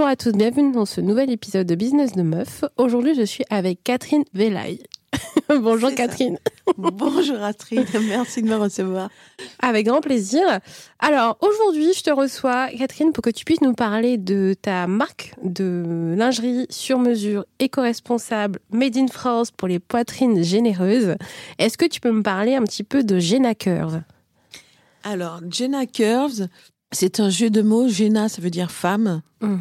Bonjour à tous, bienvenue dans ce nouvel épisode de Business de Meuf. Aujourd'hui, je suis avec Catherine Velaille. Bonjour Catherine. Bonjour Astrid, merci de me recevoir. Avec grand plaisir. Alors aujourd'hui, je te reçois Catherine pour que tu puisses nous parler de ta marque de lingerie sur mesure éco-responsable Made in France pour les poitrines généreuses. Est-ce que tu peux me parler un petit peu de Jenna Curve Alors Jenna Curves, c'est un jeu de mots. Jenna, ça veut dire femme. Mhm.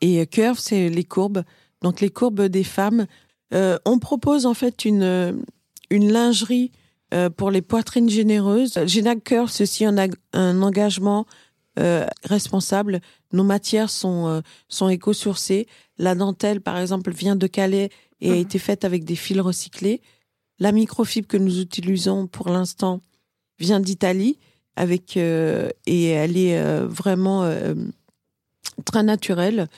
Et curve, c'est les courbes. Donc les courbes des femmes. Euh, on propose en fait une, une lingerie euh, pour les poitrines généreuses. Jenna Curve, aussi un, un engagement euh, responsable. Nos matières sont, euh, sont éco-sourcées. La dentelle, par exemple, vient de Calais et a Mhm. été faite avec des fils recyclés. La microfibre que nous utilisons pour l'instant vient d'Italie avec euh, et elle est euh, vraiment euh, très naturelle.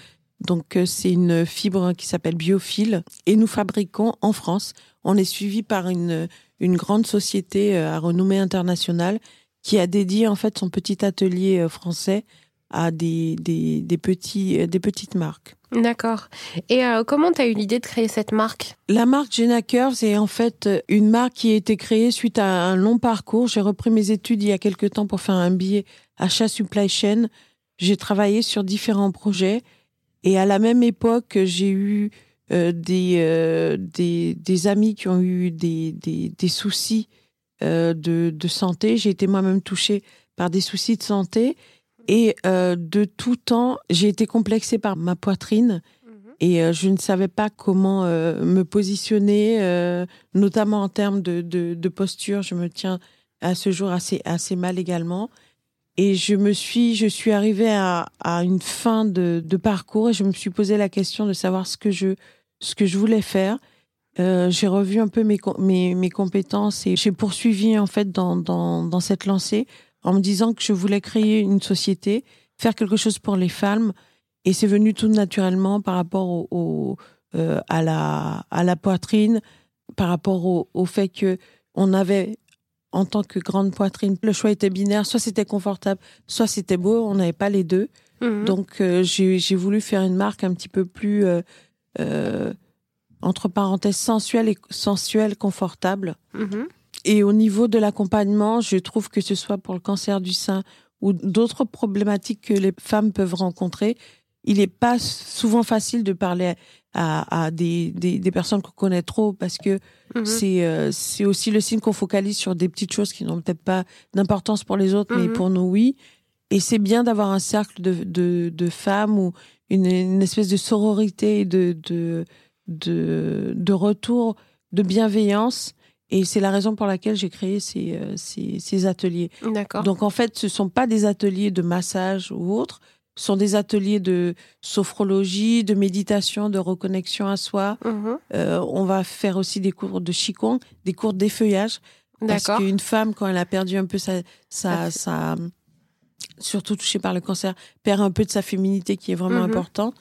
Donc euh, c'est une fibre qui s'appelle Biofil et nous fabriquons en France. On est suivi par une une grande société euh, à renommée internationale qui a dédié en fait son petit atelier euh, français à des des, des petits des petites marques. D'accord. Et euh, comment tu as eu l'idée de créer cette marque? La marque Jenna Curves est en fait une marque qui a été créée suite à un long parcours. J'ai repris mes études il y a quelques temps pour faire un billet achat supply chain. J'ai travaillé sur différents projets et à la même époque, j'ai eu euh, des, euh, des des amis qui ont eu des des, des soucis euh, de de santé. J'ai été moi-même touchée par des soucis de santé et euh, de tout temps, j'ai été complexée par ma poitrine et euh, je ne savais pas comment euh, me positionner, euh, notamment en termes de, de, de posture. Je me tiens à ce jour assez, assez mal également. Et je me suis, je suis arrivée à, à une fin de, de parcours et je me suis posé la question de savoir ce que je, ce que je voulais faire. Euh, j'ai revu un peu mes, mes, mes compétences et j'ai poursuivi en fait dans, dans, dans cette lancée en me disant que je voulais créer une société, faire quelque chose pour les femmes et c'est venu tout naturellement par rapport au, au, euh, à, la, à la poitrine, par rapport au, au fait que on avait, en tant que grande poitrine, le choix était binaire. Soit c'était confortable, soit c'était beau. On n'avait pas les deux. Mhm. Donc euh, j'ai voulu faire une marque un petit peu plus, euh, euh, entre parenthèses, sensuelle et sensuelle, confortable. Mhm. Et au niveau de l'accompagnement, je trouve que ce soit pour le cancer du sein ou d'autres problématiques que les femmes peuvent rencontrer, il n'est pas souvent facile de parler à, à des, des, des personnes qu'on connaît trop parce que Mhm. c'est euh, c'est aussi le signe qu'on focalise sur des petites choses qui n'ont peut-être pas d'importance pour les autres, mais Mhm. pour nous, oui. Et c'est bien d'avoir un cercle de, de, de femmes ou une, une espèce de sororité, de, de, de, de retour, de bienveillance. Et c'est la raison pour laquelle j'ai créé ces, euh, ces, ces ateliers. D'accord. Donc en fait, ce sont pas des ateliers de massage ou autres, ce sont des ateliers de sophrologie, de méditation, de reconnexion à soi. Mhm. Euh, on va faire aussi des cours de qigong, des cours d'effeuillage. Parce qu'une femme, quand elle a perdu un peu sa, sa, sa, surtout touchée par le cancer, perd un peu de sa féminité qui est vraiment Mhm. importante.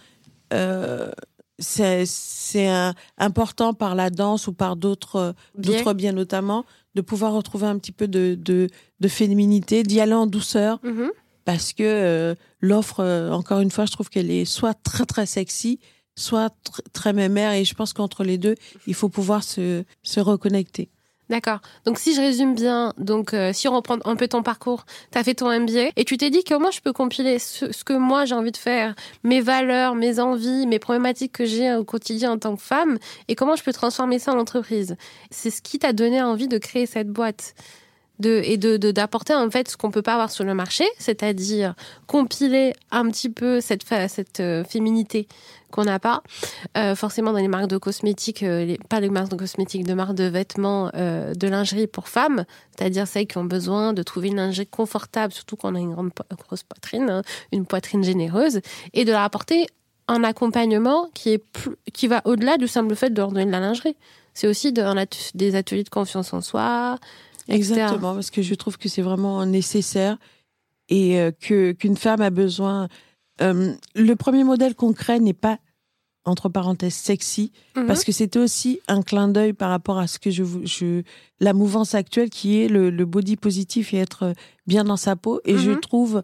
Euh, c'est important par la danse ou par d'autres d'autres biens notamment de pouvoir retrouver un petit peu de, de, de féminité, d'y aller en douceur Mhm. Parce que euh, l'offre, euh, encore une fois, je trouve qu'elle est soit très très sexy, soit tr- très mémère et je pense qu'entre les deux, il faut pouvoir se, se reconnecter. D'accord. Donc si je résume bien, donc euh, si on reprend un peu ton parcours, tu as fait ton MBA et tu t'es dit comment je peux compiler ce que moi j'ai envie de faire, mes valeurs, mes envies, mes problématiques que j'ai au quotidien en tant que femme et comment je peux transformer ça en entreprise. C'est ce qui t'a donné envie de créer cette boîte. De, et de d'apporter en fait ce qu'on peut pas avoir sur le marché, c'est-à-dire compiler un petit peu cette cette euh, féminité qu'on n'a pas euh, forcément dans les marques de cosmétiques, euh, les- pas les marques de cosmétiques, de marques de vêtements, euh, de lingerie pour femmes, c'est-à-dire celles qui ont besoin de trouver une lingerie confortable, surtout quand on a une grande grosse poitrine, hein, une poitrine généreuse, et de leur apporter un accompagnement qui est plus, qui va au-delà du simple fait de leur donner de la lingerie. C'est aussi des ateliers de confiance en soi. Exactement, parce que je trouve que c'est vraiment nécessaire et euh, que qu'une femme a besoin. euh, le premier modèle concret n'est pas entre parenthèses sexy Mhm. parce que c'était aussi un clin d'œil par rapport à ce que je, je la mouvance actuelle qui est le, le body positif et être bien dans sa peau et je Mhm. trouve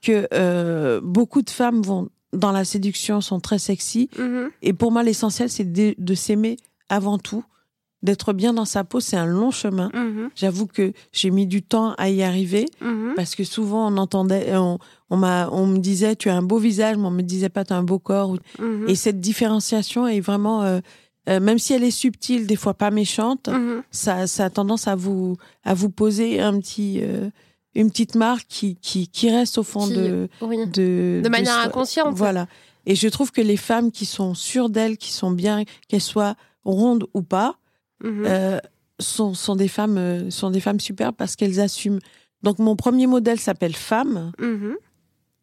que euh, beaucoup de femmes vont dans la séduction sont très sexy. Mhm. Et pour moi, l'essentiel, c'est de, de s'aimer avant tout, d'être bien dans sa peau. C'est un long chemin. Mhm. J'avoue que j'ai mis du temps à y arriver Mhm. parce que souvent on entendait, on, on m'a, on me disait tu as un beau visage, mais on me disait pas tu as un beau corps. Mhm. Et cette différenciation est vraiment, euh, euh, même si elle est subtile, des fois pas méchante, ça, ça a tendance à vous, à vous poser un petit, euh, une petite marque qui, qui, qui reste au fond Qui- de, Oui. de, De manière inconsciente. Voilà. Et je trouve que les femmes qui sont sûres d'elles, qui sont bien, qu'elles soient rondes ou pas, Mhm. euh, sont, sont des femmes, euh, sont des femmes superbes parce qu'elles assument. Donc mon premier modèle s'appelle femme. Mhm.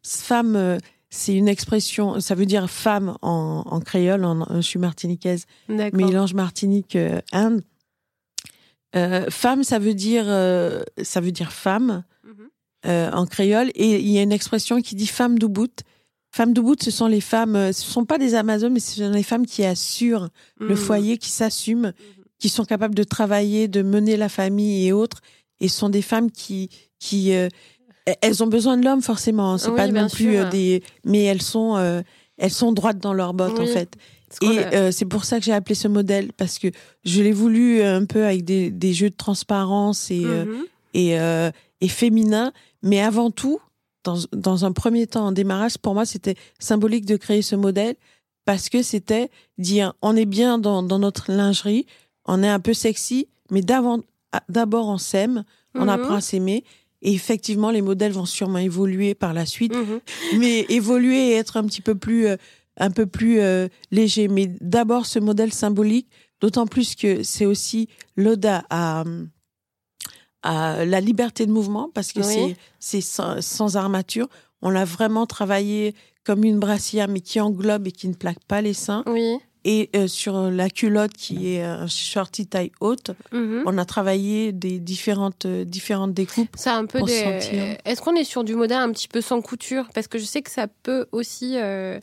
Femme, euh, c'est une expression, ça veut dire femme en, en créole. En, je suis martiniquaise, mélange Martinique euh, Inde. Euh, femme, ça veut dire, euh, ça veut dire femme Mhm. euh, en créole. Et il y a une expression qui dit femme d'Ubud. Femmes d'Ubud, ce sont les femmes, ce sont pas des Amazones, mais ce sont les femmes qui assurent le foyer, qui s'assument, qui sont capables de travailler, de mener la famille et autres. Et sont des femmes qui, qui, euh, elles ont besoin de l'homme forcément. C'est Oui, pas non plus sûr. euh, des, mais elles sont, euh, elles sont droites dans leurs bottes en fait. Et a- euh, c'est pour ça que j'ai appelé ce modèle parce que je l'ai voulu un peu avec des, des jeux de transparence et, Mhm. et, et féminin. Mais avant tout, dans, dans un premier temps, en démarrage, pour moi, c'était symbolique de créer ce modèle parce que c'était dire on est bien dans, dans notre lingerie, on est un peu sexy, mais d'abord on s'aime, on Mhm. apprend à s'aimer. Et effectivement, les modèles vont sûrement évoluer par la suite, Mhm. mais évoluer et être un petit peu plus, euh, un peu plus euh, léger. Mais d'abord, ce modèle symbolique, d'autant plus que c'est aussi l'ode à, la liberté de mouvement, parce que Oui. c'est sans, sans armature. On l'a vraiment travaillé comme une brassière, mais qui englobe et qui ne plaque pas les seins. Oui. Et euh, sur la culotte, qui est un shorty taille haute, Mhm. on a travaillé des différentes, euh, différentes découpes. C'est un peu pour des. sentir. Est-ce qu'on est sur du modèle un petit peu sans couture? Parce que je sais que ça peut aussi. euh,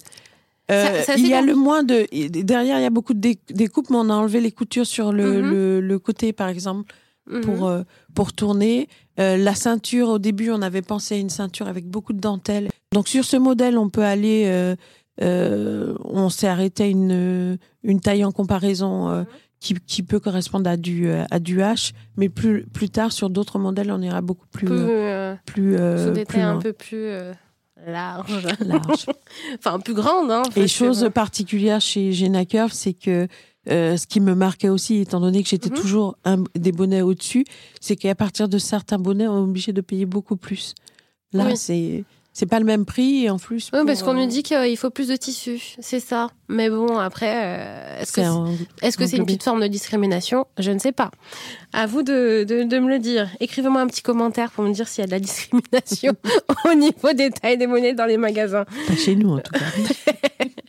Euh, Ça- ça, il y a le moins de derrière il y a beaucoup de dé- découpes mais on a enlevé les coutures sur le, Mhm. le, le côté par exemple mhm. pour euh, pour tourner Euh, la ceinture au début on avait pensé à une ceinture avec beaucoup de dentelle donc sur ce modèle on peut aller euh, on s'est arrêté à une une taille en comparaison euh, qui, qui peut correspondre à du euh, à du H mais plus plus tard sur d'autres modèles on ira beaucoup plus plus sur des tailles un peu plus larges. large enfin, plus grandes. Hein, Et parce que chose bon. particulière chez Gena Curve, c'est que euh, ce qui me marquait aussi, étant donné que j'étais Mhm. toujours un- des bonnets au-dessus, c'est qu'à partir de certains bonnets, on est obligé de payer beaucoup plus. Là, Oui. c'est c'est pas le même prix et en plus. Oui, parce qu'on euh, nous dit qu'il faut plus de tissu, c'est ça. Mais bon, après, euh, est-ce que c'est une petite forme de discrimination? Je ne sais pas. À vous de, de, de me le dire. Écrivez-moi un petit commentaire pour me dire s'il y a de la discrimination au niveau des tailles des monnaies dans les magasins. pas chez nous en tout cas.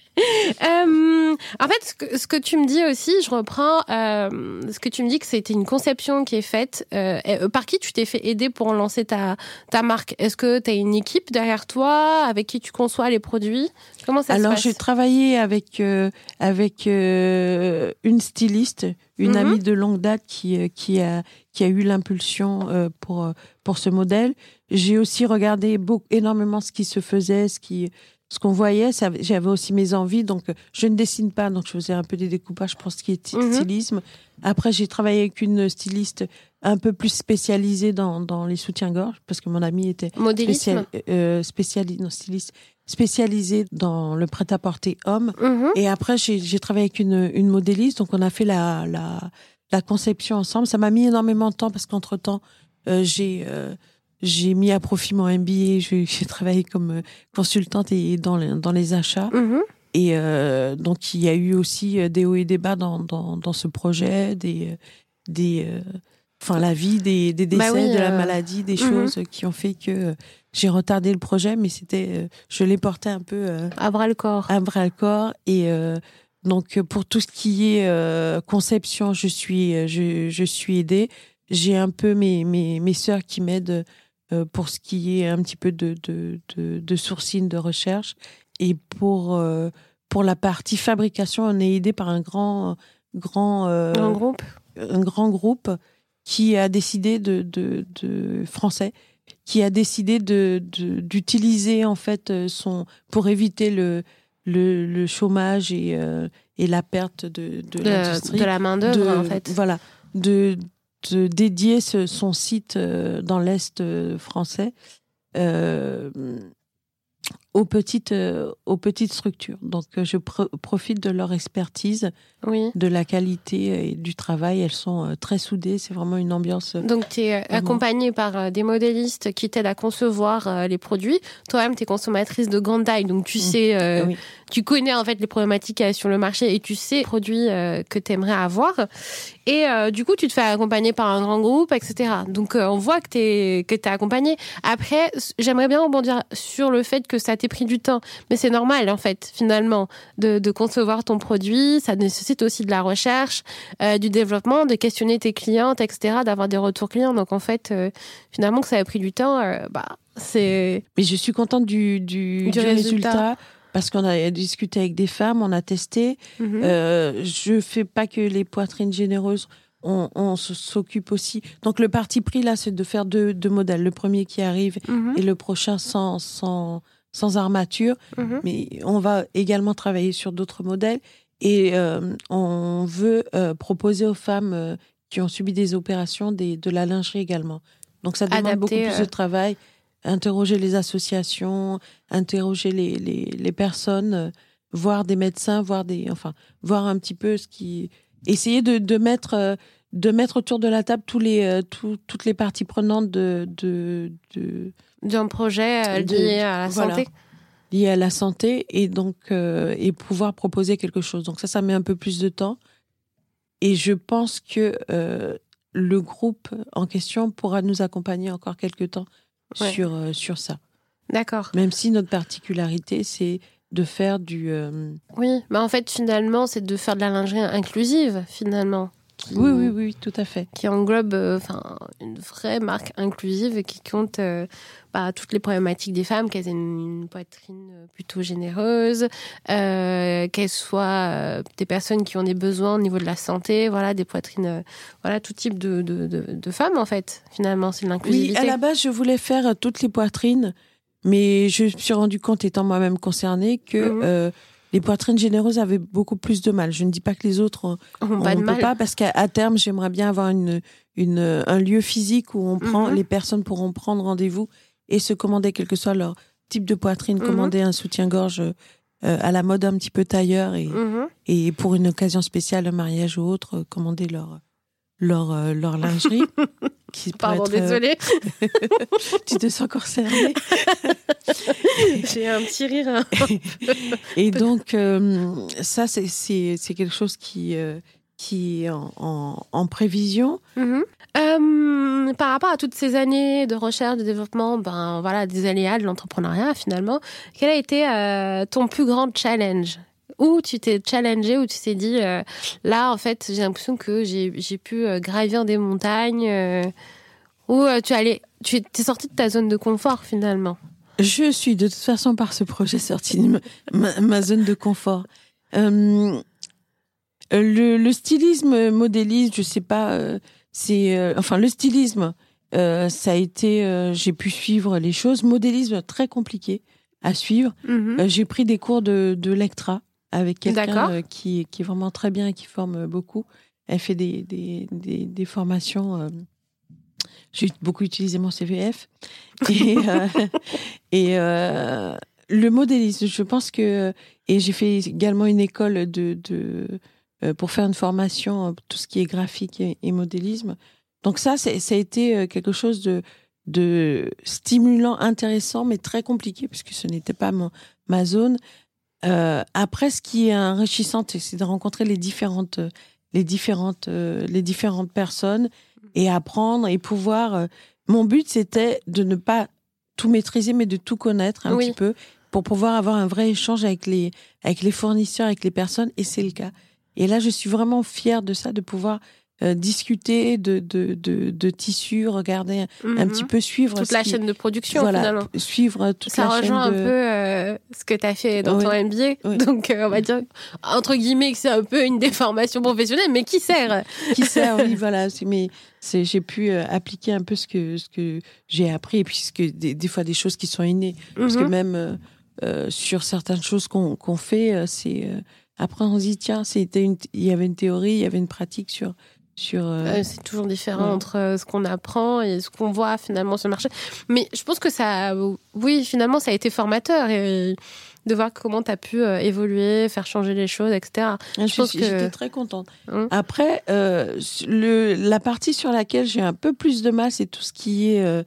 Euh, en fait, ce que, ce que tu me dis aussi, je reprends euh, ce que tu me dis que c'était une conception qui est faite. euh, par qui tu t'es fait aider pour lancer ta, ta marque? Est-ce que tu as une équipe derrière toi avec qui tu conçois les produits? Comment ça Alors se j'ai passe travaillé avec avec une styliste, une Mhm. amie de longue date qui qui a qui a eu l'impulsion pour pour ce modèle. J'ai aussi regardé beaucoup énormément ce qui se faisait, ce qui ce qu'on voyait. J'avais aussi mes envies, donc euh, je ne dessine pas, donc je faisais un peu des découpages pour ce qui est Mhm. stylisme. Après j'ai travaillé avec une styliste un peu plus spécialisée dans dans les soutiens-gorge parce que mon amie était spécial, euh, spéciali- non, styliste spécialisée dans le prêt-à-porter homme. Mhm. Et après, j'ai j'ai travaillé avec une, une modéliste, donc on a fait la, la, la conception ensemble. Ça m'a mis énormément de temps parce qu'entre-temps, euh, j'ai euh, j'ai mis à profit mon MBA, j'ai travaillé comme euh, consultante et dans les, dans les achats. Mhm. Et euh, donc, il y a eu aussi euh, des hauts et des bas dans, dans, dans ce projet, des, euh, des, euh, enfin, la vie, des, des décès, Bah oui, de la maladie, des mhm. choses qui ont fait que j'ai retardé le projet, mais c'était, je l'ai porté un peu À bras le corps. à bras le corps. Et euh, donc, pour tout ce qui est euh, conception, je suis, je, je suis aidée. J'ai un peu mes, mes, mes sœurs qui m'aident pour ce qui est un petit peu de, de, de, de sourcing, de recherche. Et pour, euh, pour la partie fabrication, on est aidé par un grand, grand, euh, Un groupe un grand groupe qui a décidé de, de, de français qui a décidé de d'utiliser en fait son pour éviter le le, le chômage et euh, et la perte de de, de, de la main d'œuvre en fait voilà de, de dédier ce, son site euh, dans l'est euh, français. Euh, aux petites, euh, aux petites structures. Donc, euh, je profite de leur expertise, oui. de la qualité et du travail. Elles sont euh, très soudées. C'est vraiment une ambiance. Donc, tu es accompagnée par des modélistes qui t'aident à concevoir les produits. Toi-même, tu es consommatrice de grande taille, donc tu mmh. sais, oui. tu connais en fait les problématiques sur le marché et tu sais les produits que tu aimerais avoir. Et du coup, tu te fais accompagner par un grand groupe, etc. Donc, on voit que tu es, que es accompagné. Après, j'aimerais bien rebondir sur le fait que ça t'est pris du temps. Mais c'est normal, en fait, finalement, de, de, concevoir ton produit. Ça nécessite aussi de la recherche, euh, du développement, de questionner tes clientes, etc., d'avoir des retours clients. Donc, en fait, euh, finalement, que ça a pris du temps, euh, bah, c'est. Mais je suis contente du, du, du, résultat. parce qu'on a discuté avec des femmes, on a testé. Mhm. euh, je fais pas que les poitrines généreuses. On, on s'occupe aussi. Donc le parti pris là, c'est de faire deux, deux modèles. Le premier qui arrive Mhm. et le prochain sans, sans, sans armature. Mhm. Mais on va également travailler sur d'autres modèles et euh, on veut euh, proposer aux femmes euh, qui ont subi des opérations des, de la lingerie également. Donc ça demande beaucoup plus de travail. Interroger les associations, interroger les, les, les personnes, voir des médecins, voir des, enfin, voir un petit peu ce qui, essayer de, de mettre, de mettre autour de la table tous les, tout- toutes les parties prenantes de, de, de, D'un projet euh, De- lié à la voilà. santé. liées à la santé et donc euh, et pouvoir proposer quelque chose. Donc ça, ça met un peu plus de temps. Et je pense que euh, le groupe en question pourra nous accompagner encore quelques temps Ouais. sur euh, sur ça. D'accord. Même si notre particularité, c'est de faire du. Oui, mais en fait, finalement, c'est de faire de la lingerie inclusive, finalement. Qui, Oui, oui, oui, tout à fait. Qui englobe euh, une vraie marque inclusive et qui compte euh, bah, toutes les problématiques des femmes, qu'elles aient une, une poitrine euh, plutôt généreuse, euh, qu'elles soient des personnes qui ont des besoins au niveau de la santé, voilà, des poitrines, voilà, tout type de, de, de, de femmes, en fait, finalement, c'est de Oui, l'inclusivité. à la base, je voulais faire toutes les poitrines, mais je me suis rendu compte, étant moi-même concernée, que Mhm. Les poitrines généreuses avaient beaucoup plus de mal. Je ne dis pas que les autres ont- On on pas de mal. pas parce qu'à terme, j'aimerais bien avoir une, une, un lieu physique où on prend, Mhm. les personnes pourront prendre rendez-vous et se commander, quel que soit leur type de poitrine, Mhm. commander un soutien-gorge euh, à la mode un petit peu tailleur et, Mhm. et pour une occasion spéciale, un mariage ou autre, euh, commander leur, leur, euh, leur lingerie. qui Pardon, être, euh, désolée. tu te sens concernée. J'ai un petit rire. hein. Et donc, euh, ça, c'est- quelque chose qui, euh, qui est en, en, en prévision. Mhm. Euh, par rapport à toutes ces années de recherche, de développement, ben voilà, des aléas de l'entrepreneuriat finalement, quel a été ton plus grand challenge? Où tu t'es challengé, où tu t'es dit, là en fait, j'ai l'impression que j'ai j'ai pu gravir des montagnes, où tu allais, tu es sorti de ta zone de confort finalement? Je suis de toute façon par ce projet sorti de ma, zone de confort. Euh, le, le stylisme modéliste, je sais pas, euh, c'est euh, enfin le stylisme, ça a été, j'ai pu suivre les choses. Modélisme très compliqué à suivre. Mhm. Euh, j'ai pris des cours de, de Lectra avec quelqu'un qui, qui est vraiment très bien et qui forme beaucoup. Elle fait des, des, des, des formations. J'ai beaucoup utilisé mon CVF. Et, euh, euh, le modélisme, je pense que. Et j'ai fait également une école de, euh, pour faire une formation, tout ce qui est graphique et, modélisme. Donc, ça, ça a été quelque chose de, stimulant, intéressant, mais très compliqué, puisque ce n'était pas mon, ma zone. Après, ce qui est enrichissant, c'est- de rencontrer les différentes, les différentes, les différentes personnes et apprendre et pouvoir. euh, mon but, c'était de ne pas tout maîtriser, mais de tout connaître un Oui. petit peu pour pouvoir avoir un vrai échange avec les, avec les fournisseurs, avec les personnes, et c'est le cas. Et là, je suis vraiment fière de ça, de pouvoir euh, discuter de, de, de, de tissus, regarder un Mhm. petit peu suivre toute la qui- chaîne de production voilà, finalement. suivre toute Ça la rejoint un chaîne de... peu euh, ce que tu as fait dans ton MBA. Donc, euh, on va dire, entre guillemets, que c'est un peu une déformation professionnelle, mais qui sert? Qui sert, oui, voilà. Mais j'ai pu appliquer un peu ce que, ce que j'ai appris, et puis ce que, des, des fois des choses qui sont innées. Parce que Mhm. même sur certaines choses qu'on, qu'on fait, c'est après on se dit tiens, c'était une, il y avait une théorie, il y avait une pratique sur sur. euh, Euh, c'est toujours différent Ouais. entre euh, ce qu'on apprend et ce qu'on voit finalement sur le marché. Mais je pense que ça, oui, finalement, ça a été formateur et de voir comment tu as pu euh, évoluer, faire changer les choses, etc. Ah, je pense suis- que- J'étais très contente. Hum. Après, euh, le, la partie sur laquelle j'ai un peu plus de mal, c'est tout ce qui est euh,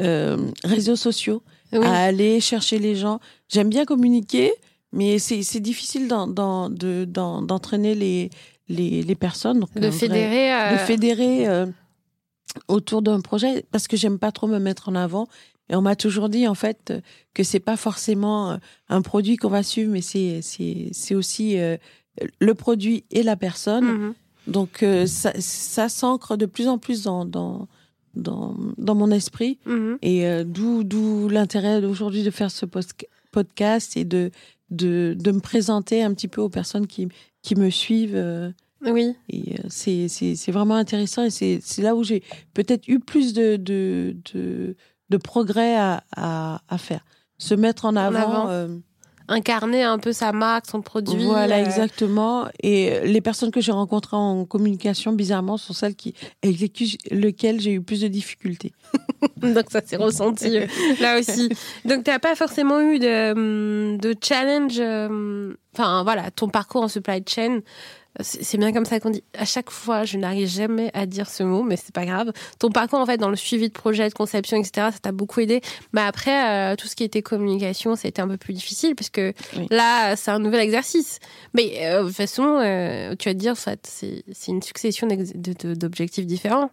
euh, réseaux sociaux, Oui. à aller chercher les gens. J'aime bien communiquer, mais c'est difficile d'en- d'en- de- d'en- d'entraîner les, les, les personnes. Donc, de vrai- fédérer. de euh, fédérer euh, autour d'un projet parce que j'aime pas trop me mettre en avant. Et on m'a toujours dit en fait que c'est pas forcément euh, un produit qu'on va suivre, mais c'est c'est c'est aussi euh, le produit et la personne. mhm. Donc euh, ça, ça s'ancre de plus en plus dans dans dans, dans mon esprit Mhm. et euh, d'où d'où l'intérêt d'aujourd'hui de faire ce podcast et de de de me présenter un petit peu aux personnes qui qui me suivent. euh, Oui. et euh, c'est c'est c'est vraiment intéressant et c'est c'est là où j'ai peut-être eu plus de de de, de progrès à, à à faire. Se mettre en avant. avant. Incarner un peu sa marque, son produit. voilà, euh, exactement. Et les personnes que j'ai rencontrées en communication, bizarrement, sont celles qui avec lesquelles- j'ai eu plus de difficultés. Donc ça s'est ressenti euh, là aussi. Donc tu n'as pas forcément eu de, hum, de challenge. euh, Enfin voilà, ton parcours en supply chain, c'est bien comme ça qu'on dit. À chaque fois, je n'arrive jamais à dire ce mot, mais c'est pas grave. Ton parcours en fait dans le suivi de projet, de conception, etc. Ça t'a beaucoup aidé. Mais après, euh, tout ce qui était communication, c'était un peu plus difficile parce que Oui. là, c'est un nouvel exercice. Mais euh, de toute façon, euh, tu vas te dire, en fait, c'est une succession d'objectifs différents.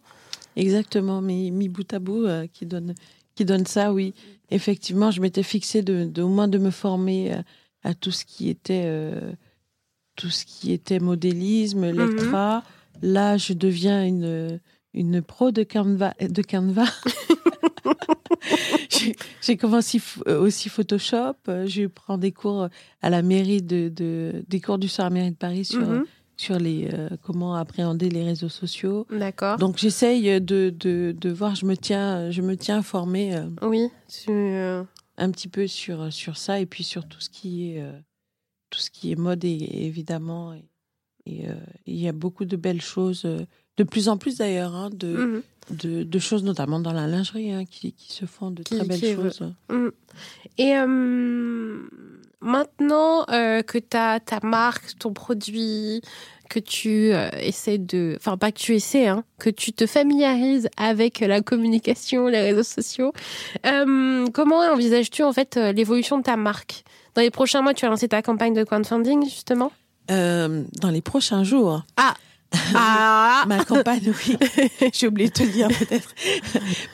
Exactement, mais mis bout à bout, qui donne qui donne ça, oui. Effectivement, je m'étais fixé de, de au moins de me former à tout ce qui était tout ce qui était modélisme, Lectra. Là, je deviens une une pro de Canva de Canva. J'ai- commencé euh, aussi Photoshop. Je prends des cours à la mairie de, de des cours du soir à la mairie de Paris sur Mhm. sur les euh, comment appréhender les réseaux sociaux. D'accord. Donc j'essaye de, de, de voir, je me tiens, je me tiens informée euh, Oui. tu, euh, un petit peu sur, sur ça et puis sur tout ce qui est, euh, tout ce qui est mode et, évidemment. Et, et, euh, il y a beaucoup de belles choses, euh, de plus en plus d'ailleurs, hein, de, mhm. de, de choses notamment dans la lingerie hein, qui, qui se font de Qui- très belles choses. Et euh, maintenant euh, que tu as ta marque, ton produit, que tu euh, essaies de... Enfin, pas que tu essaies, hein, que tu te familiarises avec la communication, les réseaux sociaux, euh, comment envisages-tu en fait l'évolution de ta marque? Dans les prochains mois, tu vas lancer ta campagne de crowdfunding, justement Euh, dans les prochains jours, Ah ma campagne, oui, j'ai oublié de te le dire peut-être.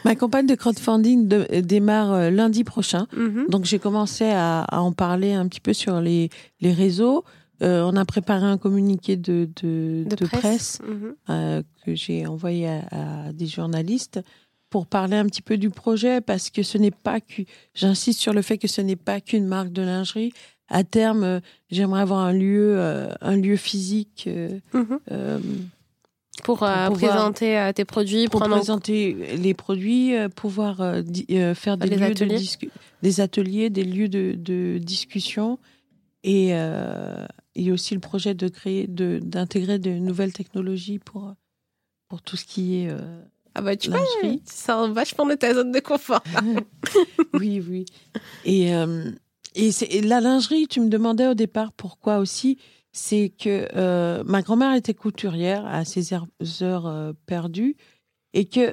ma campagne de crowdfunding de- démarre euh, lundi prochain. Mhm. Donc j'ai commencé à, à en parler un petit peu sur les, les réseaux. Euh, on a préparé un communiqué de, de, presse. Mhm. euh, que j'ai envoyé à, à des journalistes pour parler un petit peu du projet parce que ce n'est pas que j'insiste sur le fait que ce n'est pas qu'une marque de lingerie. À terme, euh, j'aimerais avoir un lieu, euh, un lieu physique euh, Mhm. Pour, présenter tes produits, pour en présenter les produits, pouvoir di- faire des Des lieux ateliers. de discu- des ateliers, des lieux de, de discussion et euh, et aussi le projet de créer, de d'intégrer de nouvelles technologies pour pour tout ce qui est Ah bah tu vois, lingerie. tu sors vachement de ta zone de confort. oui, oui. Et, euh, et, la lingerie, tu me demandais au départ pourquoi aussi. C'est que euh, ma grand-mère était couturière à ses heures, euh, perdues et que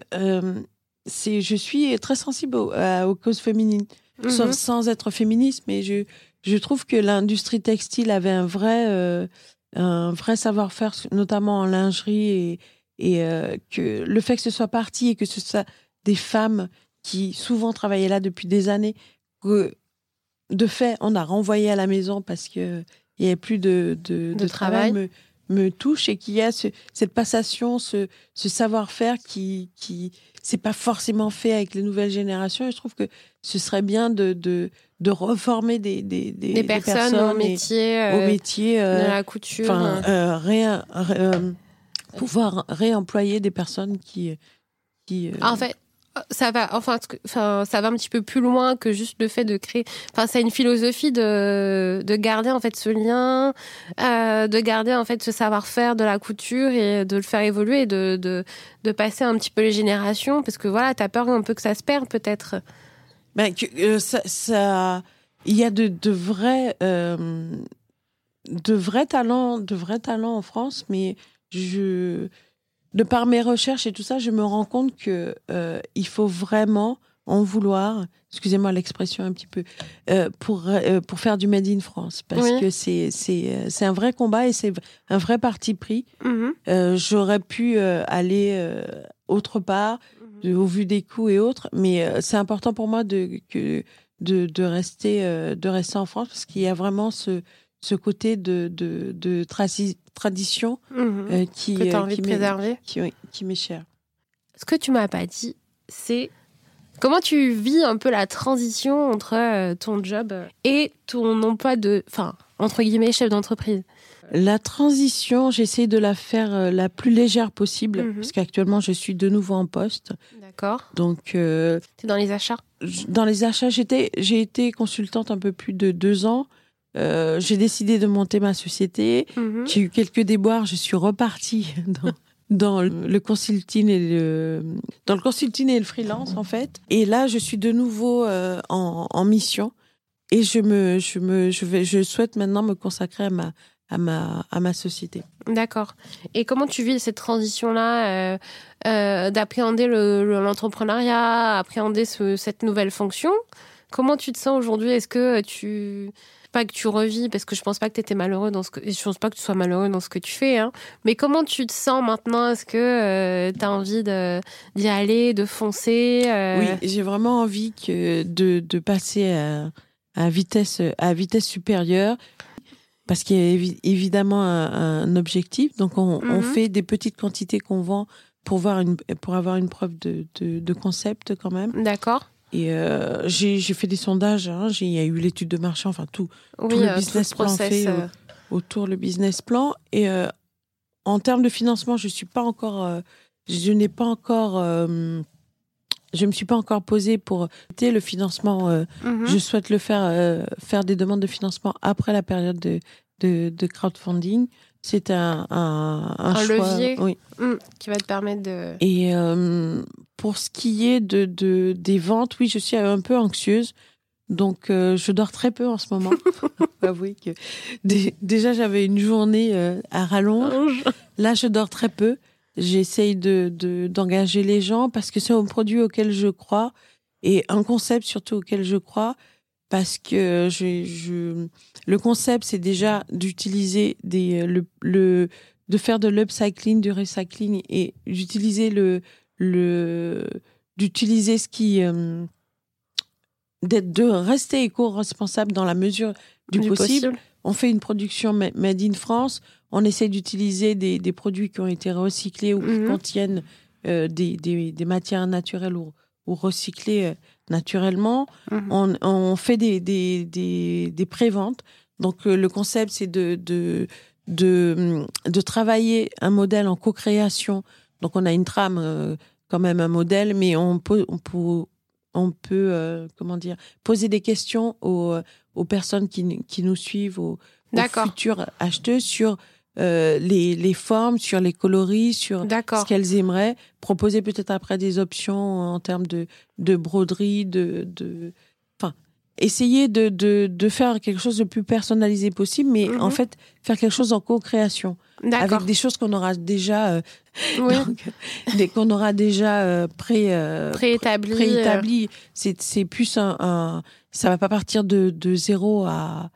c'est, je suis très sensible aux causes féminines, sans, Mhm. sans être féministe, mais je, je trouve que l'industrie textile avait un vrai, un vrai savoir-faire, notamment en lingerie, et, et euh, que le fait que ce soit parti et que ce soit des femmes qui souvent travaillaient là depuis des années, que de fait, on a renvoyé à la maison parce que il y avait plus de, de, De travail, travail. me touche et qu'il y a ce, cette passation, ce, ce savoir-faire qui, qui, c'est pas forcément fait avec les nouvelles générations. Et je trouve que ce serait bien de, de, de reformer des, des, des, des personnes, au métier, euh, au métier de la couture. Enfin, euh, ré, pouvoir réemployer des personnes qui. qui ah, en fait, ça va enfin, enfin ça va un petit peu plus loin que juste le fait de créer enfin c'est une philosophie de de garder en fait ce lien euh, de garder en fait ce savoir-faire de la couture et de le faire évoluer et de, de de passer un petit peu les générations parce que voilà t'as peur un peu que ça se perde peut-être ben euh, ça, ça il y a de de vrais euh, de vrais talents de vrais talents en France mais je de par mes recherches et tout ça, je me rends compte que euh, il faut vraiment en vouloir, excusez-moi l'expression un petit peu, euh, pour euh, pour faire du made in France, parce que c'est c'est c'est un vrai combat et c'est un vrai parti pris. Mm-hmm. J'aurais pu aller autre part mm-hmm. au vu des coûts et autres, mais c'est important pour moi de que de de rester de rester en France parce qu'il y a vraiment ce ce côté de, de, de tradition mhm. euh, qui, que euh, qui, préserver. Qui, qui m'est cher. Ce que tu m'as pas dit, c'est comment tu vis un peu la transition entre euh, ton job et ton emploi de, enfin, entre guillemets, chef d'entreprise. La transition, j'essaie de la faire la plus légère possible, mhm. parce qu'actuellement, je suis de nouveau en poste. D'accord. Donc. Euh, tu es dans les achats? Dans les achats, j'étais, j'ai été consultante un peu plus de deux ans. Euh, j'ai décidé de monter ma société. Mhm. J'ai eu quelques déboires. Je suis repartie dans, dans le consulting et le dans le consulting et le freelance en fait. Et là, je suis de nouveau euh, en, en, mission et je me je me je vais je souhaite maintenant me consacrer à ma à ma à ma société. D'accord. Et comment tu vis cette transition là euh, euh, d'appréhender l'entrepreneuriat, appréhender ce, cette nouvelle fonction? Comment tu te sens aujourd'hui? Est-ce que tu pas que tu revis parce que je pense pas que tu étais malheureux dans ce que je pense pas que tu sois malheureux dans ce que tu fais hein. mais comment tu te sens maintenant? Est-ce que euh, tu as envie de d'y aller de foncer euh? Oui, j'ai vraiment envie que de, de passer à, à vitesse à vitesse supérieure parce qu'il y a évidemment un, objectif donc on, on, mhm. fait des petites quantités qu'on vend pour voir une pour avoir une preuve de, de, de concept quand même. D'accord. Et euh, j'ai fait des sondages, hein, il y a eu l'étude de marché, enfin tout, tout le euh, business plan fait euh. autour le business plan. Et en termes de financement, je suis pas encore, je n'ai pas encore, je me suis pas encore posé pour le financement. Mhm. Je souhaite le faire, faire des demandes de financement après la période de, de, de crowdfunding. C'est un, un, un, levier oui. Mmh, qui va te permettre de. Et euh, pour ce qui est de, de, des ventes, oui, je suis un peu anxieuse. Donc, euh, je dors très peu en ce moment. avouer que déjà, j'avais une journée euh, à rallonge. Là, je dors très peu. J'essaye de, d'engager les gens parce que c'est un produit auquel je crois et un concept surtout auquel je crois parce que je, je le concept c'est déjà d'utiliser des le, le de faire de l'upcycling, du recycling et d'utiliser le le d'utiliser ce qui euh, d'être de rester éco-responsable dans la mesure du, possible. On fait une production made in France, on essaie d'utiliser des, des, produits qui ont été recyclés ou qui mhm. contiennent euh, des, des, des, matières naturelles ou, ou recyclées euh, naturellement. Mhm. On, on, fait des, des, des, des préventes. Donc le concept, c'est de, de, de, de, travailler un modèle en co-création. Donc on a une trame, euh, quand même un modèle, mais on peut, on peut, on peut euh, comment dire, poser des questions aux, aux personnes qui, qui nous suivent, aux, aux futurs acheteurs sur euh, les, les formes, sur les coloris, sur ce qu'elles aimeraient, proposer peut-être après des options en termes de, de broderie, de, essayer de, de, de faire quelque chose de plus personnalisé possible, mais en mhm. fait faire quelque chose en co-création avec des choses qu'on aura déjà, euh, qu'on aura déjà euh, pré, euh, préétabli. préétabli. C'est c'est plus un, un, ça va pas partir de, de zéro à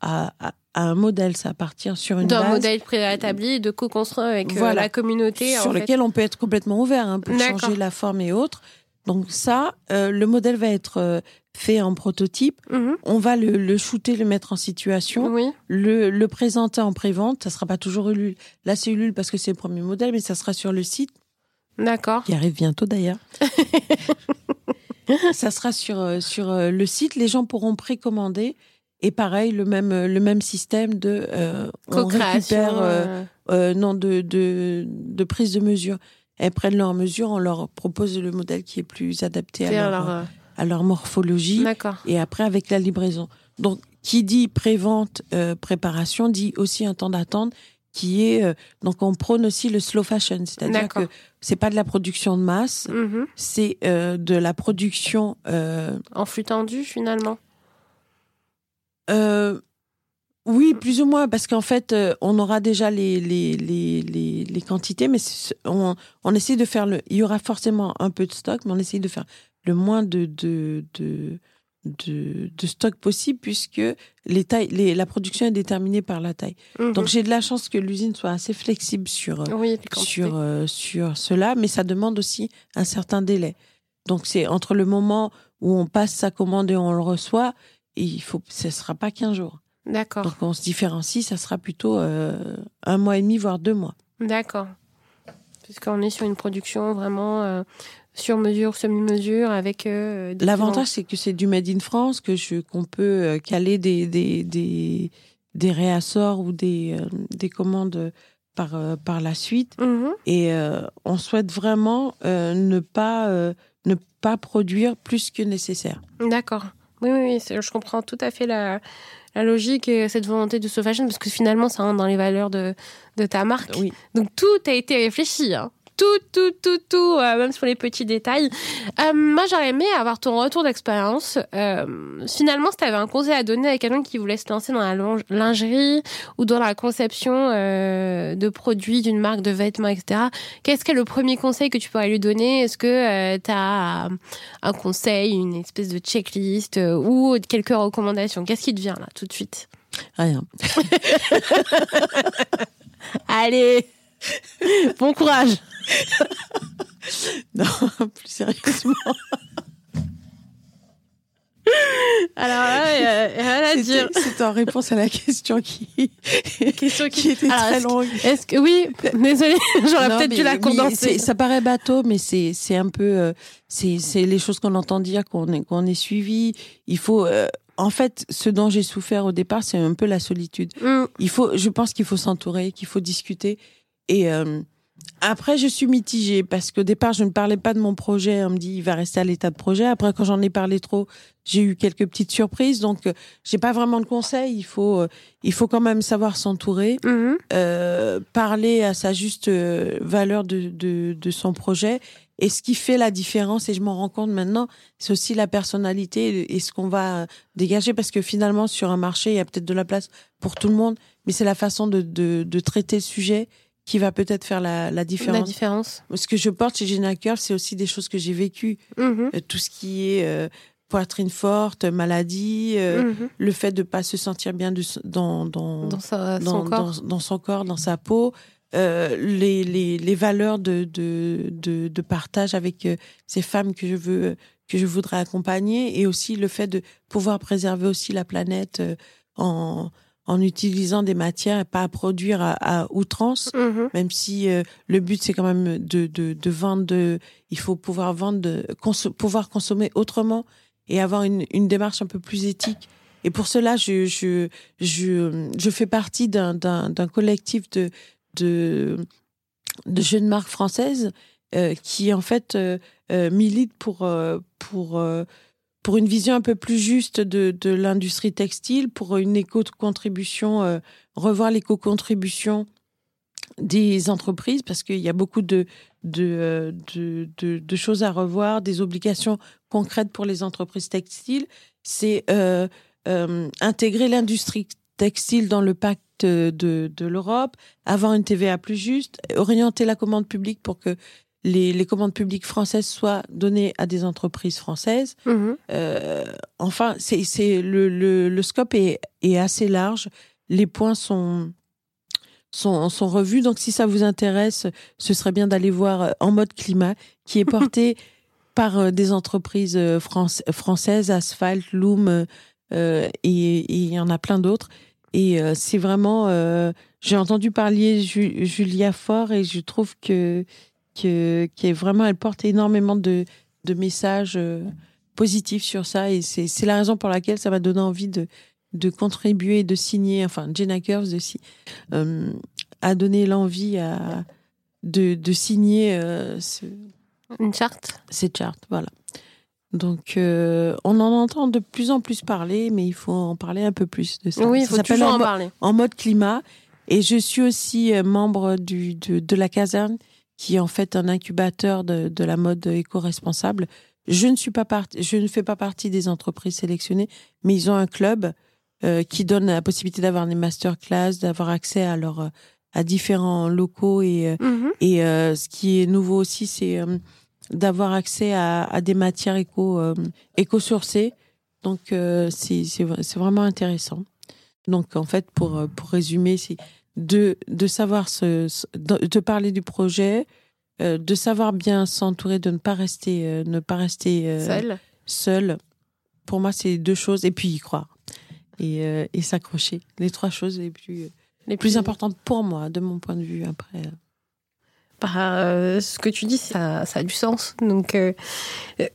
à, à un modèle, ça partir sur une D'un modèle préétabli, de co-construire avec euh, la communauté. Sur lequel on peut être complètement ouvert hein, pour changer la forme et autres. Donc ça, euh, le modèle va être euh, fait en prototype. Mhm. On va le, le shooter, le mettre en situation, Oui. le, le présenter en pré-vente. Ça sera pas toujours Ulule. Là, c'est Ulule parce que c'est le premier modèle, mais ça sera sur le site, D'accord. qui arrive bientôt d'ailleurs. ça sera sur, euh, sur le site. Les gens pourront précommander. Et pareil, le même, le même système de... euh, on récupère... euh, euh, euh, non, de, de, de prise de mesure. Elles prennent leurs mesures, on leur propose le modèle qui est plus adapté à leur, euh, à leur morphologie. D'accord. Et après, avec la livraison. Donc, qui dit prévente, euh, préparation, dit aussi un temps d'attente qui est. euh, donc, on prône aussi le slow fashion, c'est-à-dire que c'est pas de la production de masse, Mhm. c'est euh, de la production. Euh, En flux tendu, finalement? Oui, plus ou moins, parce qu'en fait, euh, on aura déjà les, les, les, les, les quantités, mais on, on essaie de faire le. Il y aura forcément un peu de stock, mais on essaie de faire le moins de, de, de, de, de stock possible, puisque les tailles, les, la production est déterminée par la taille. Mhm. Donc j'ai de la chance que l'usine soit assez flexible sur, euh, oui, sur, euh, sur cela, mais ça demande aussi un certain délai. Donc c'est entre le moment où on passe sa commande et on le reçoit, et il faut, ce ne sera pas 15 jours. D'accord. Donc on se différencie, ça sera plutôt euh, un mois et demi, voire deux mois. D'accord. Puisqu'on est sur une production vraiment euh, sur mesure, semi-mesure, avec. euh, L'avantage, c'est que c'est du made in France, que je qu'on peut caler des des des, des réassorts ou des des commandes par par la suite. Mhm. Et on souhaite vraiment ne pas ne pas produire plus que nécessaire. D'accord. Oui, oui, oui, je comprends tout à fait la, la logique et cette volonté de slow fashion parce que finalement, ça rentre dans les valeurs de, de ta marque. Oui. Donc tout a été réfléchi. hein. Tout, tout, tout, tout, euh, même sur les petits détails. Euh, moi, j'aurais aimé avoir ton retour d'expérience. Euh, finalement, si tu avais un conseil à donner à quelqu'un qui voulait se lancer dans la lingerie ou dans la conception euh, de produits d'une marque de vêtements, etc., qu'est-ce qu'est le premier conseil que tu pourrais lui donner? Est-ce que tu as un conseil, une espèce de checklist euh, ou quelques recommandations? Qu'est-ce qui te vient là tout de suite? Rien. Allez Bon courage Non, plus sérieusement. Alors là, euh, rien à dire. C'était en réponse à la question qui, Question qui était Alors, très longue. Est-ce que oui Désolée, j'aurais peut-être dû la condenser. c'est- Ça paraît bateau, mais c'est c'est un peu euh, c'est c'est les choses qu'on entend dire qu'on est qu'on est suivi. Il faut euh, en fait ce dont j'ai souffert au départ, c'est un peu la solitude. Mm, Il faut, je pense qu'il faut s'entourer, qu'il faut discuter. Et euh, après, je suis mitigée parce qu'au départ, je ne parlais pas de mon projet. On me dit, il va rester à l'état de projet. Après, quand j'en ai parlé trop, j'ai eu quelques petites surprises. Donc, euh, j'ai pas vraiment de conseils. Il faut, euh, il faut quand même savoir s'entourer, euh, parler à sa juste euh, valeur de, de, de son projet. Et ce qui fait la différence, et je m'en rends compte maintenant, c'est aussi la personnalité et ce qu'on va dégager, parce que finalement, sur un marché, il y a peut-être de la place pour tout le monde, mais c'est la façon de, de, de traiter le sujet qui va peut-être faire la, la La différence. différence. Ce que je porte chez Gina Curve, c'est aussi des choses que j'ai vécues. Mhm, Euh, tout ce qui est euh, poitrine forte, maladie, euh, mhm. le fait de pas se sentir bien de, dans, dans, Dans sa- dans, son corps. dans- dans son corps, dans sa peau, les, les, les valeurs de, de, de, de partage avec ces femmes que je veux que je voudrais accompagner et aussi le fait de pouvoir préserver aussi la planète en, en utilisant des matières et pas à produire à, à outrance Mhm. même si euh, le but c'est quand même de, de, de vendre de, il faut pouvoir vendre de, conso- pouvoir consommer autrement et avoir une, une démarche un peu plus éthique et pour cela je je je, je fais partie d'un collectif de de de jeunes marques françaises euh, qui en fait euh, militent pour pour pour une vision un peu plus juste de, l'industrie textile, pour une éco-contribution, euh, revoir l'éco-contribution des entreprises, parce qu'il y a beaucoup euh, de, choses à revoir, des obligations concrètes pour les entreprises textiles. C'est euh, intégrer l'industrie textile dans le pacte de, de l'Europe, avoir une TVA plus juste, orienter la commande publique pour que les, les commandes publiques françaises soient données à des entreprises françaises. Mhm. Euh, enfin, c'est c'est le, le, le scope est, est assez large. Les points sont, sont, sont revus. Donc, si ça vous intéresse, ce serait bien d'aller voir euh, En mode climat, qui est porté par des entreprises françaises, Asphalt, Loom, et il y en a plein d'autres. Et c'est vraiment, j'ai entendu parler Julia Fort et je trouve que, que, est vraiment, elle porte énormément de, de messages positifs sur ça et c'est la raison pour laquelle ça m'a donné envie de, de contribuer, de signer, enfin, Jenna Curves de, euh, a donné l'envie à, de, de signer euh, une charte. Cette charte, voilà. Donc, euh, on en entend de plus en plus parler, mais il faut en parler un peu plus de ça. Oui, il faut toujours en, parler. En mode climat. Et je suis aussi membre du, de, de la caserne, qui est en fait un incubateur de, de la mode éco-responsable. Je ne suis pas partie, je ne fais pas partie des entreprises sélectionnées, mais ils ont un club euh, qui donne la possibilité d'avoir des masterclass, d'avoir accès à leur euh, à différents locaux et euh, mhm. et ce qui est nouveau aussi c'est d'avoir accès à, à, des matières éco éco sourcées. Donc c'est c'est vraiment intéressant. Donc en fait pour pour résumer c'est de de savoir se, de, parler du projet, de savoir bien s'entourer, de ne pas rester ne pas rester seul. Seul. Pour moi c'est deux choses et puis y croire et, euh, et s'accrocher. Les trois choses les plus, les plus importantes pour moi, de mon point de vue. Après. Euh. Bah, euh, ce que tu dis, ça, ça a du sens. Donc,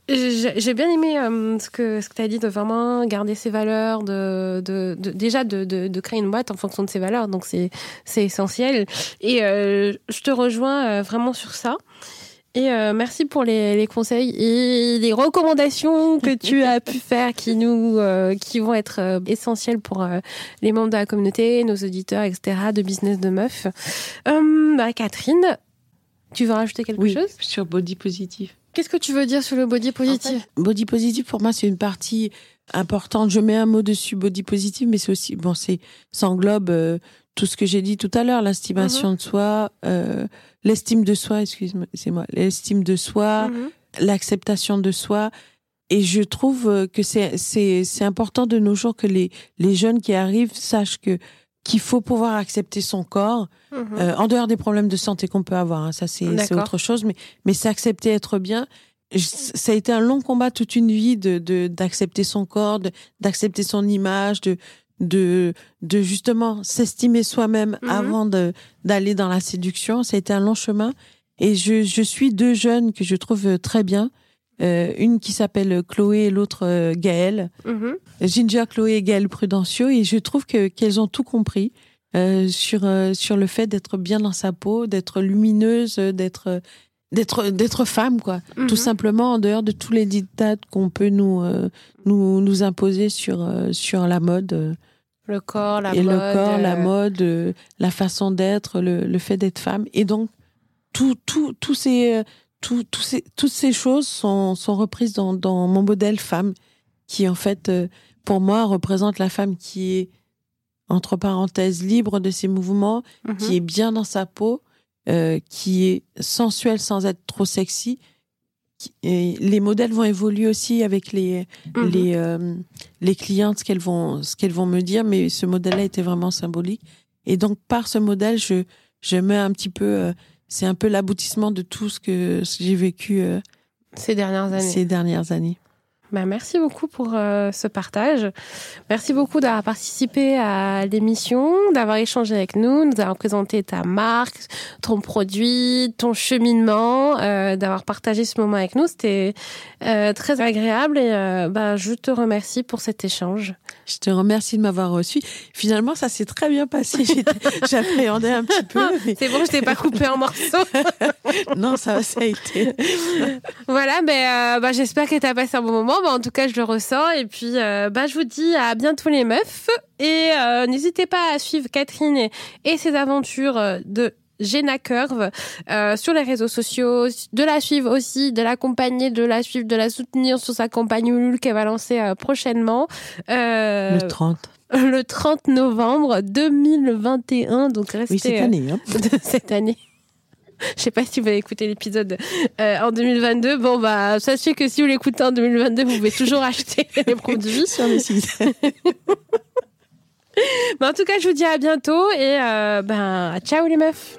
j'ai bien aimé ce que, ce que tu as dit de vraiment garder ses valeurs, de, de, de déjà de, de, de, créer une boîte en fonction de ses valeurs. Donc, c'est essentiel. Et je te rejoins vraiment sur ça. Et euh, merci pour les, les, conseils et les recommandations que tu as pu faire qui nous euh, qui vont être euh, essentielles pour les membres de la communauté, nos auditeurs, etc. de business de meuf. Bah, Catherine, tu veux rajouter quelque oui, chose? sur body positif. Qu'est-ce que tu veux dire sur le body positif Body positif pour moi c'est une partie importante. Je mets un mot dessus body positif, mais c'est aussi bon c'est ça englobe tout ce que j'ai dit tout à l'heure, l'estimation mhm. de soi, euh, l'estime de soi, excuse-moi, c'est moi, l'estime de soi, mhm. l'acceptation de soi. Et je trouve euh, que c'est important de nos jours que les les jeunes qui arrivent sachent que qu'il faut pouvoir accepter son corps mhm. euh, en dehors des problèmes de santé qu'on peut avoir. Hein, ça c'est autre chose, mais mais c'est accepter être bien. Ça a été un long combat toute une vie de d'accepter son corps, d'accepter son image, de de, de justement s'estimer soi-même mhm. avant de, d'aller dans la séduction. Ça a été un long chemin. Et je, je suis deux jeunes que je trouve très bien. Euh, une qui s'appelle Chloé et l'autre euh, Gaëlle. Mhm. Ginger, Chloé et Gaëlle Prudencio. Et je trouve que, qu'elles ont tout compris euh, sur, sur le fait d'être bien dans sa peau, d'être lumineuse, d'être d'être d'être femme quoi tout mhm. simplement en dehors de tous les dictats qu'on peut nous nous nous imposer sur sur la mode le corps, la et mode. le corps, la euh, mode, euh, la façon d'être, le, le, fait d'être femme. Et donc, tout, tout, tout ces, tout, tout ces, toutes ces choses sont, sont reprises dans, dans mon modèle femme, qui en fait, euh, pour moi, représente la femme qui est, entre parenthèses, libre de ses mouvements, mhm. qui est bien dans sa peau, euh, qui est sensuelle sans être trop sexy, et les modèles vont évoluer aussi avec les mhm. les euh, les clientes ce qu'elles vont me dire mais ce modèle-là était vraiment symbolique et donc par ce modèle je je mets un petit peu euh, c'est un peu l'aboutissement de tout ce que, j'ai vécu euh, ces dernières années. ces dernières années bah, merci beaucoup pour euh, ce partage. Merci beaucoup d'avoir participé à l'émission, d'avoir échangé avec nous, nous avoir présenté ta marque, ton produit, ton cheminement, euh, d'avoir partagé ce moment avec nous. C'était euh, très agréable et bah, je te remercie pour cet échange. Je te remercie de m'avoir reçu. Finalement, ça s'est très bien passé. J'appréhendais un petit peu. Mais... C'est bon, je t'ai pas coupé en morceaux. non, ça, ça a été. voilà, mais bah, j'espère que tu as passé un bon moment. Bah, en tout cas, je le ressens. Et puis, euh, bah, je vous dis à bientôt les meufs. Et euh, n'hésitez pas à suivre Catherine et, ses aventures euh, de Jenna Curve sur les réseaux sociaux, de la suivre aussi, de l'accompagner, de la suivre, de la soutenir sur sa campagne Ulule qu'elle va lancer prochainement. le 30 le 30 novembre 2021. Donc restez oui, cette année. Hein. cette année. Je sais pas si vous avez écouté l'épisode euh, en 2022. Bon, bah, sachez que si vous l'écoutez en 2022, vous pouvez toujours acheter les produits. Sur le site. en tout cas, je vous dis à bientôt et euh, ben, ciao les meufs.